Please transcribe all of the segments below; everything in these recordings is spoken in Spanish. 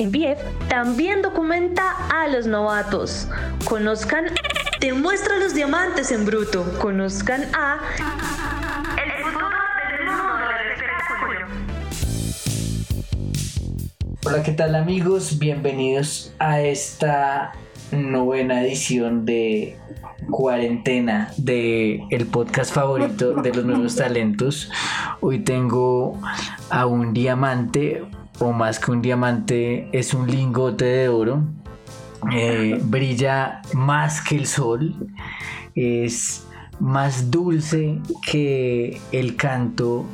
NBF también documenta a los novatos. Conozcan, te muestra los diamantes en bruto. Conozcan a. Hola, ¿qué tal amigos? Bienvenidos a esta novena edición de cuarentena de el podcast favorito de los nuevos talentos. Hoy tengo a un diamante, o más que un diamante, es un lingote de oro. Eh, brilla más que el sol. Es más dulce que el canto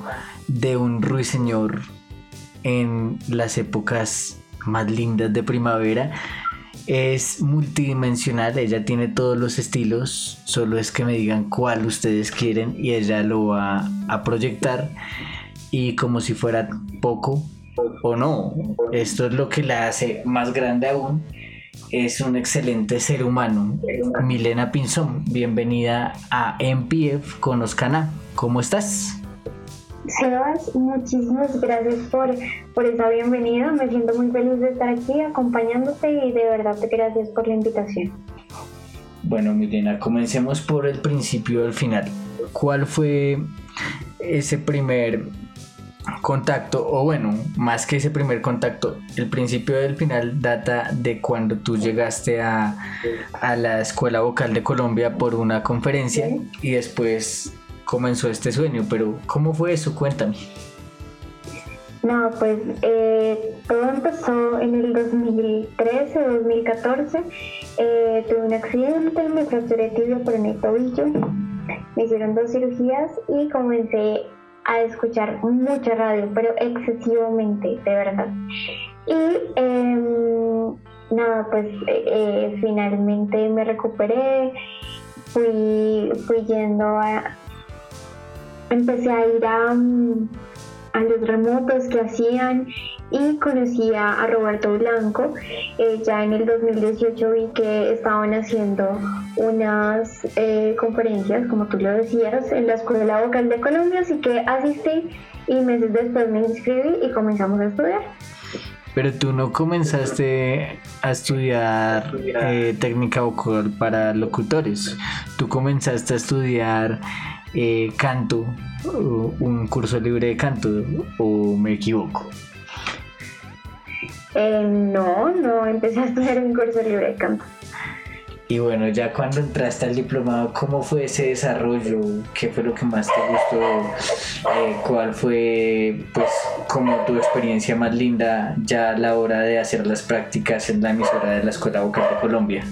de un ruiseñor en las épocas más lindas de primavera. Es multidimensional, ella tiene todos los estilos, solo es que me digan cuál ustedes quieren y ella lo va a proyectar. Y como si fuera poco o no, esto es lo que la hace más grande aún. Es un excelente ser humano. Milena Pinzón, bienvenida a MPF Conozcan a. ¿Cómo estás? Sebas, muchísimas gracias por, por esa bienvenida. Me siento muy feliz de estar aquí acompañándote y de verdad te gracias por la invitación. Bueno, Milena, comencemos por el principio al final. ¿Cuál fue ese primer contacto? O bueno, más que ese primer contacto, el principio del final data de cuando tú llegaste a, a la Escuela Vocal de Colombia por una conferencia y después comenzó este sueño, pero ¿cómo fue eso? Cuéntame. No, pues eh, todo empezó en el 2013, 2014. Eh, tuve un accidente, me fracturé tibia por el tobillo, me hicieron dos cirugías y comencé a escuchar mucha radio, pero excesivamente, de verdad. Y em, nada, pues eh, finalmente me recuperé, fui, fui yendo a, empecé a ir a, a los remotos que hacían y conocí a, Roberto Blanco. Eh, ya en el 2018 vi que estaban haciendo unas eh, conferencias, como tú lo decías, en la Escuela Vocal de Colombia, así que asistí y meses después me inscribí y comenzamos a estudiar. Pero tú no comenzaste a estudiar eh, técnica vocal para locutores, tú comenzaste a estudiar canto, un curso libre de canto, o me equivoco? Eh, no, no, empecé a estudiar un curso libre de canto. Y bueno, ya cuando entraste al diplomado, ¿cómo fue ese desarrollo? ¿Qué fue lo que más te gustó? Eh, ¿Cuál fue, pues, como tu experiencia más linda ya a la hora de hacer las prácticas en la emisora de la Escuela Vocal de Colombia?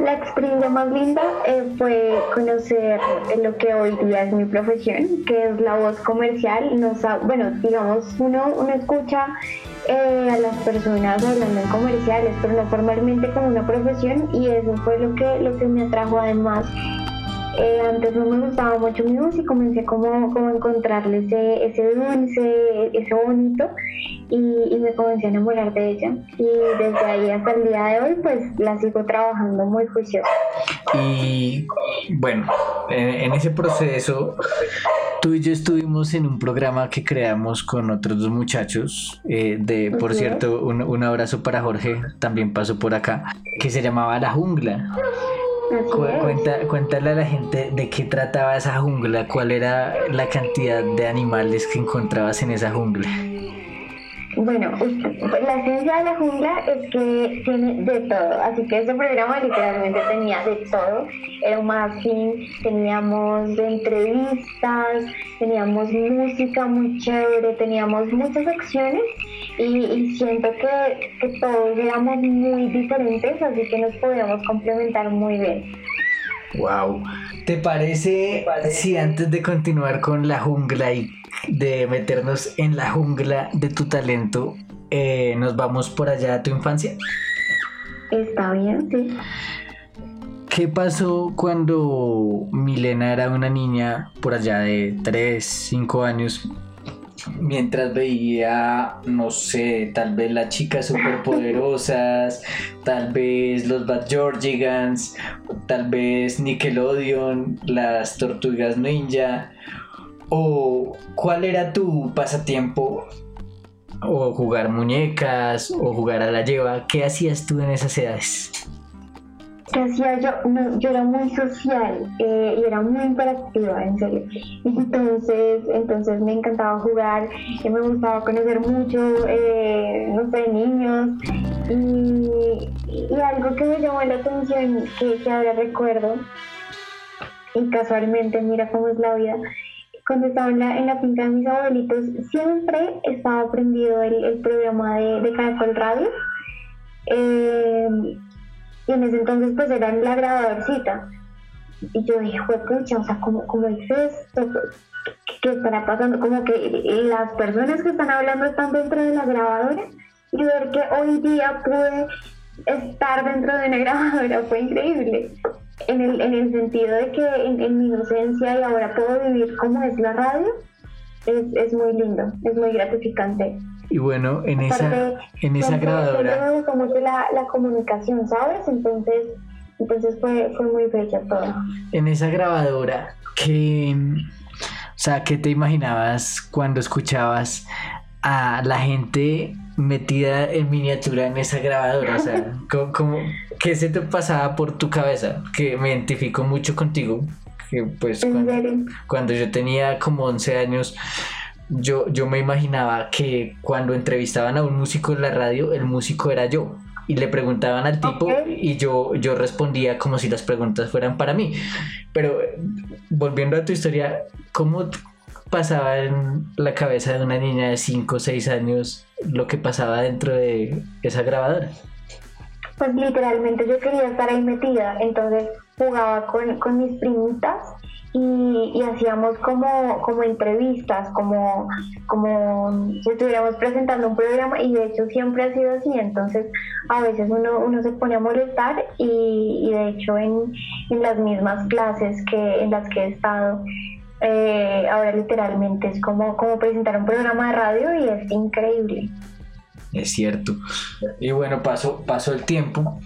La experiencia más linda eh, fue conocer lo que hoy día es mi profesión, que es la voz comercial. Nos, bueno, digamos, uno, uno escucha eh, a las personas hablando en comerciales, pero no formalmente como una profesión y eso fue lo que, lo que me atrajo además eh, antes no me gustaba mucho mi voz y comencé como, como a encontrarle ese, ese dulce, ese bonito y, me comencé a enamorar de ella. Y desde ahí hasta el día de hoy pues la sigo trabajando muy juiciosa. Y bueno, en, ese proceso tú y yo estuvimos en un programa que creamos con otros dos muchachos, eh, de por cierto un, un abrazo para Jorge, también pasó por acá, que se llamaba La Jungla cuenta, cuéntale a la gente de qué trataba esa jungla, cuál era la cantidad de animales que encontrabas en esa jungla. Bueno, la esencia de la jungla es que tiene de todo, así que este programa literalmente tenía de todo. Era un magazine, teníamos entrevistas, teníamos música muy chévere, teníamos muchas acciones y, siento que, que todos éramos muy diferentes, así que nos podíamos complementar muy bien. Wow. ¿Te parece si antes de continuar con la jungla y de meternos en la jungla de tu talento, eh, nos vamos por allá a tu infancia? Está bien, sí. ¿Qué pasó cuando Milena era una niña por allá de 3, 5 años? Mientras veía, no sé, tal vez las chicas superpoderosas, tal vez los Bad Georgigans, tal vez Nickelodeon, las Tortugas Ninja, o cuál era tu pasatiempo o jugar muñecas o jugar a la lleva. ¿Qué hacías tú en esas edades? ¿Qué hacía yo? No, yo era muy social eh, y era muy interactiva, en serio. Entonces, entonces me encantaba jugar, y me gustaba conocer mucho, eh, no sé, niños. Y, y, algo que me llamó la atención, que, que ahora recuerdo, y casualmente, mira cómo es la vida, cuando estaba en la, en la finca de mis abuelitos, siempre estaba prendido el, el programa de, de Caracol Radio. Eh, y en ese entonces pues era la grabadorcita. Y yo dije, pucha, o sea, ¿cómo, cómo es esto? ¿Qué estará pasando? Como que las personas que están hablando están dentro de la grabadora y ver que hoy día pude estar dentro de una grabadora fue increíble. En el, en el sentido de que en, mi inocencia y ahora puedo vivir como es la radio, es, es muy lindo, es muy gratificante. Y bueno, en esa, en esa grabadora... Gustó mucho la, la comunicación, ¿sabes? Entonces, entonces fue, fue muy bella todo. En esa grabadora, ¿qué, o sea, ¿qué te imaginabas cuando escuchabas a la gente metida en miniatura en esa grabadora? O sea, ¿cómo, qué se te pasaba por tu cabeza? Que me identifico mucho contigo. Que pues cuando, cuando yo tenía como 11 años yo, yo me imaginaba que cuando entrevistaban a un músico en la radio, el músico era yo. Y le preguntaban al tipo y yo, yo respondía como si las preguntas fueran para mí. Pero volviendo a tu historia, ¿cómo pasaba en la cabeza de una niña de 5 o 6 años lo que pasaba dentro de esa grabadora? Pues literalmente yo quería estar ahí metida, entonces jugaba con, con mis primitas y, hacíamos como, como entrevistas, como, como si estuviéramos presentando un programa y de hecho siempre ha sido así, entonces a veces uno, uno se pone a molestar y, de hecho en, en, las mismas clases que en las que he estado, eh, ahora literalmente es como, como presentar un programa de radio y es increíble. Es cierto. Y bueno, pasó, pasó el tiempo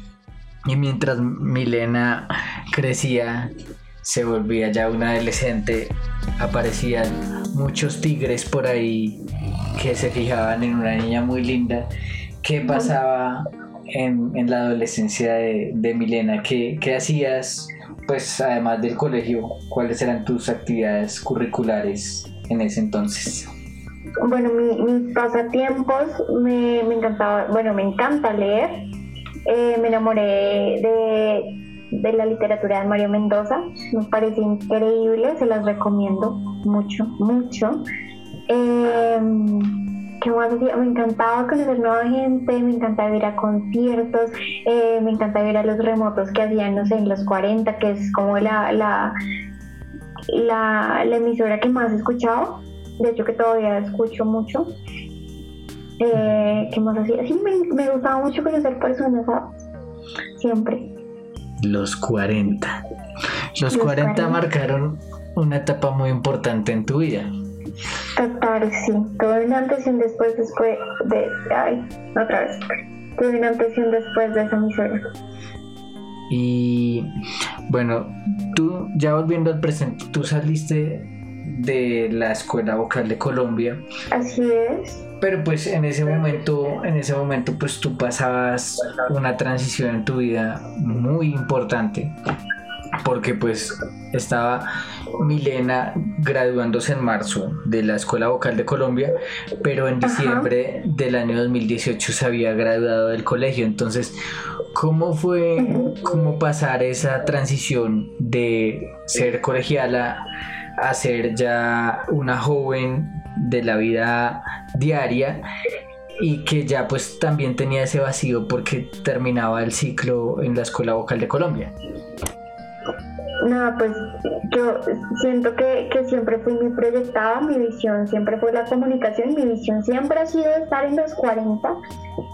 y mientras Milena crecía se volvía ya una adolescente, aparecían muchos tigres por ahí que se fijaban en una niña muy linda. ¿Qué pasaba en, la adolescencia de, Milena? ¿Qué, ¿Qué, hacías, pues además del colegio? ¿Cuáles eran tus actividades curriculares en ese entonces? Bueno, mis pasatiempos me, me encantaba, bueno, me encanta leer. Eh, me enamoré de de la literatura de Mario Mendoza. Me parece increíble, se las recomiendo mucho, mucho. Em, ¿Qué más decía? Me encantaba conocer nueva gente, me encantaba ir a conciertos, eh, me encantaba ir a los remotos que hacían, no sé, en los 40, que es como la, la, la, emisora que más he escuchado. De hecho, que todavía escucho mucho. Eh, ¿Qué más hacía? Sí, me, me gustaba mucho conocer personas, Siempre los 40. Los, 40, marcaron una etapa muy importante en tu vida. Total, sí. Tuve un antes y un después, después de. Ay, otra vez. Tuve un antes y un después de esa miseria. Y bueno, tú, ya volviendo al presente, tú saliste de la Escuela Vocal de Colombia. Así es. Pero pues en ese momento, en ese momento pues tú pasabas una transición en tu vida muy importante porque pues estaba Milena graduándose en marzo de la Escuela Vocal de Colombia, pero en diciembre del año 2018 se había graduado del colegio. Entonces, ¿cómo fue cómo pasar esa transición de ser colegiala a ser ya una joven de la vida diaria y que ya pues también tenía ese vacío porque terminaba el ciclo en la Escuela Vocal de Colombia. No, pues yo siento que, siempre fui muy proyectada, mi visión siempre fue la comunicación, mi visión siempre ha sido estar en los 40.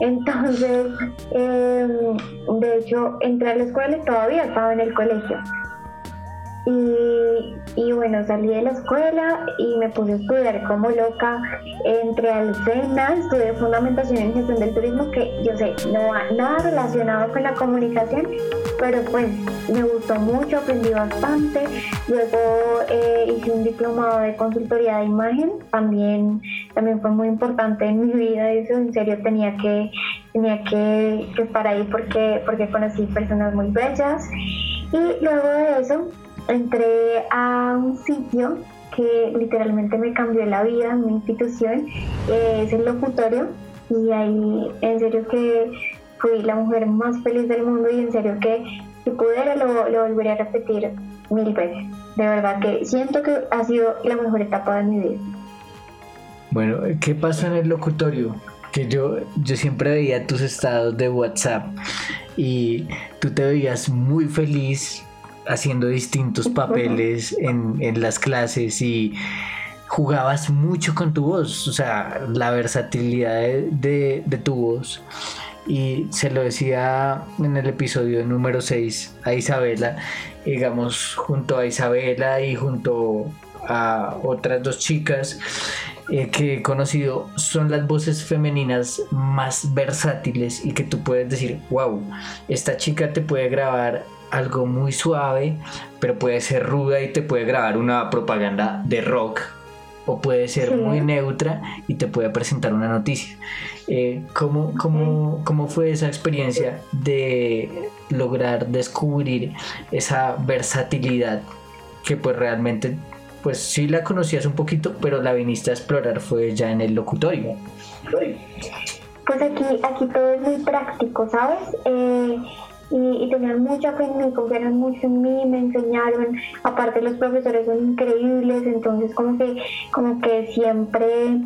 Entonces, em, de hecho, entré a la escuela y todavía estaba en el colegio. Y, y, bueno, salí de la escuela y me puse a estudiar como loca. Entré al SENA, estudié Fundamentación en Gestión del Turismo, que yo sé, no nada relacionado con la comunicación, pero pues me gustó mucho, aprendí bastante. Luego eh, hice un diplomado de consultoría de imagen, también, también fue muy importante en mi vida, eso en serio tenía que, tenía que, que estar ahí porque, porque conocí personas muy bellas. Y luego de eso entré a un sitio que literalmente me cambió la vida, una institución, eh, es el locutorio y ahí en serio que fui la mujer más feliz del mundo y en serio que si pudiera lo, lo volvería a repetir mil veces. De verdad que siento que ha sido la mejor etapa de mi vida. Bueno, ¿qué pasó en el locutorio? Que yo, yo siempre veía tus estados de WhatsApp y tú te veías muy feliz haciendo distintos papeles en, en las clases y jugabas mucho con tu voz, o sea, la versatilidad de, de, tu voz. Y se lo decía en el episodio número 6 a Isabela, digamos, junto a Isabela y junto a otras dos chicas eh, que he conocido, son las voces femeninas más versátiles y que tú puedes decir, wow, esta chica te puede grabar algo muy suave, pero puede ser ruda y te puede grabar una propaganda de rock. O puede ser muy neutra y te puede presentar una noticia. Eh, ¿cómo, cómo, ¿Cómo fue esa experiencia de lograr descubrir esa versatilidad que pues realmente pues sí la conocías un poquito, pero la viniste a explorar fue ya en el locutorio. Pues aquí, aquí todo es muy práctico, ¿sabes? Eh, y, y, tenían mucha fe en mí, confiaron mucho en mí, me enseñaron, aparte los profesores son increíbles, entonces como que, como que siempre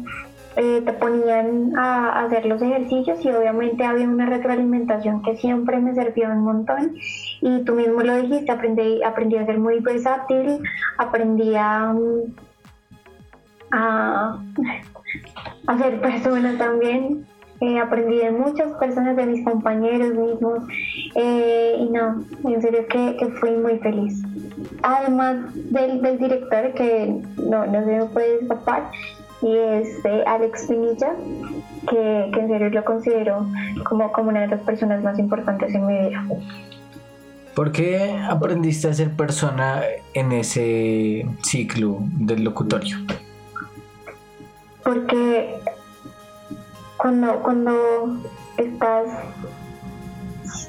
eh, te ponían a, hacer los ejercicios y obviamente había una retroalimentación que siempre me sirvió un montón. Y tú mismo lo dijiste, aprendí, aprendí a ser muy versátil, aprendí a, a, a ser persona también eh, aprendí de muchas personas, de mis compañeros mismos, eh, y no, en serio que, que, fui muy feliz. Además del, del director, que no, no se me puede escapar, y es Alex Pinilla, que, que, en serio lo considero como, como una de las personas más importantes en mi vida. ¿Por qué aprendiste a ser persona en ese ciclo del locutorio? Porque cuando, cuando estás,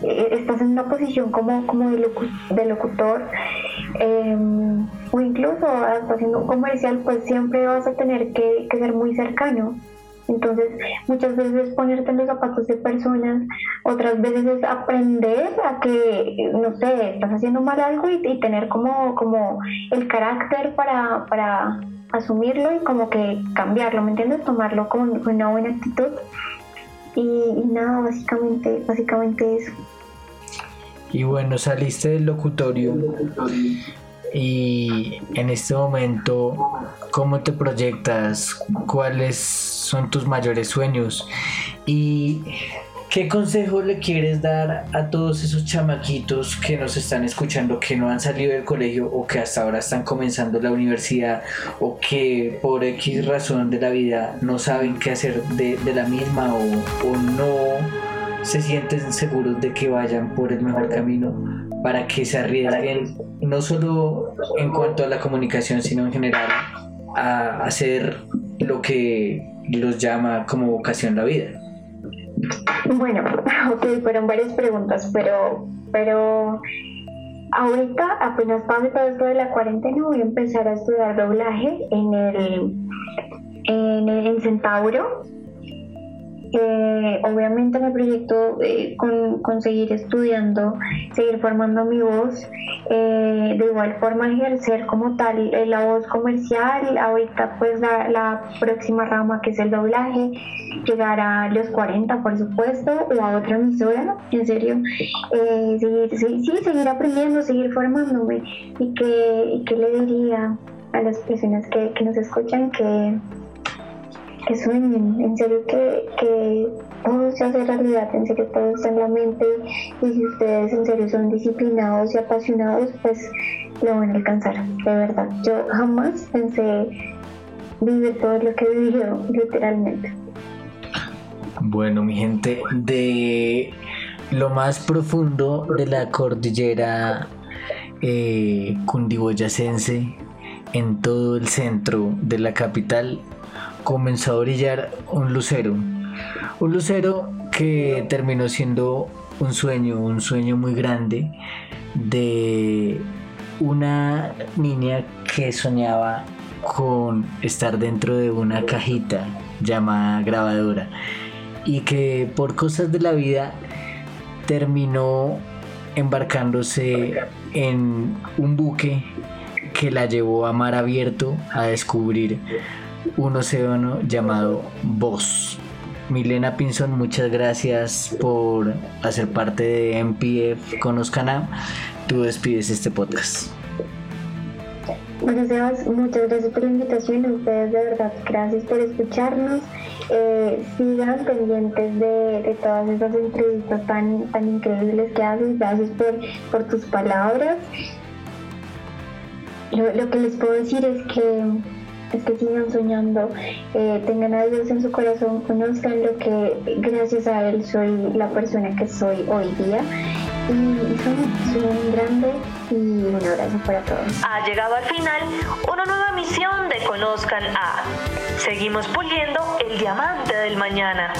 eh, estás en una posición como, como de, locutor em, o incluso haciendo un comercial, pues siempre vas a tener que, ser muy cercano. Entonces, muchas veces ponerte en los zapatos de personas, otras veces es aprender a que, no sé, estás haciendo mal algo y, tener como, como el carácter para, para asumirlo y como que cambiarlo, ¿me entiendes? Tomarlo con, una buena actitud. Y, nada, básicamente, básicamente eso. Y bueno, saliste del locutorio y en este momento, ¿cómo te proyectas? ¿Cuáles son tus mayores sueños? Y ¿Qué consejo le quieres dar a todos esos chamaquitos que nos están escuchando, que no han salido del colegio o que hasta ahora están comenzando la universidad o que por X razón de la vida no saben qué hacer de, la misma o, o no se sienten seguros de que vayan por el mejor camino para que se arriesguen no solo en cuanto a la comunicación sino en general a hacer lo que los llama como vocación la vida? Bueno, ok, fueron varias preguntas, pero, pero ahorita apenas pase todo esto de la cuarentena voy a empezar a estudiar doblaje en el en, en Centauro eh, obviamente me proyecto eh, con, seguir estudiando, seguir formando mi voz, eh, de igual forma ejercer como tal la voz comercial, ahorita pues la, próxima rama que es el doblaje, llegar a los 40 por supuesto, o a otra emisora, en serio, seguir, sí, seguir aprendiendo, seguir formándome y que, que le diría a las personas que, que nos escuchan que que sueñen, en serio que, todo se hace realidad, en serio todo está en la mente y si ustedes en serio son disciplinados y apasionados, pues lo van a alcanzar, de verdad. Yo jamás pensé vivir todo lo que he vivido, literalmente. Bueno, mi gente, de lo más profundo de la cordillera eh, cundiboyacense, en todo el centro de la capital, comenzó a brillar un lucero. Un lucero que terminó siendo un sueño, un sueño muy grande de una niña que soñaba con estar dentro de una cajita llamada grabadora y que por cosas de la vida terminó embarcándose en un buque que la llevó a mar abierto a descubrir un océano llamado Voz. Milena Pinson, muchas gracias por hacer parte de MPF Conozcan A. Tú despides este podcast. Bueno, Sebas, muchas gracias por la invitación. A ustedes, de verdad, gracias por escucharnos. Eh, sigan pendientes de, todas esas entrevistas tan, tan increíbles que haces. Gracias por, tus palabras. Lo, que les puedo decir es que que sigan soñando, eh, tengan a Dios en su corazón, conozcan lo que gracias a Él soy la persona que soy hoy día. Y soy un grande y un abrazo para todos. Ha llegado al final una nueva misión de Conozcan a. Seguimos puliendo el diamante del mañana.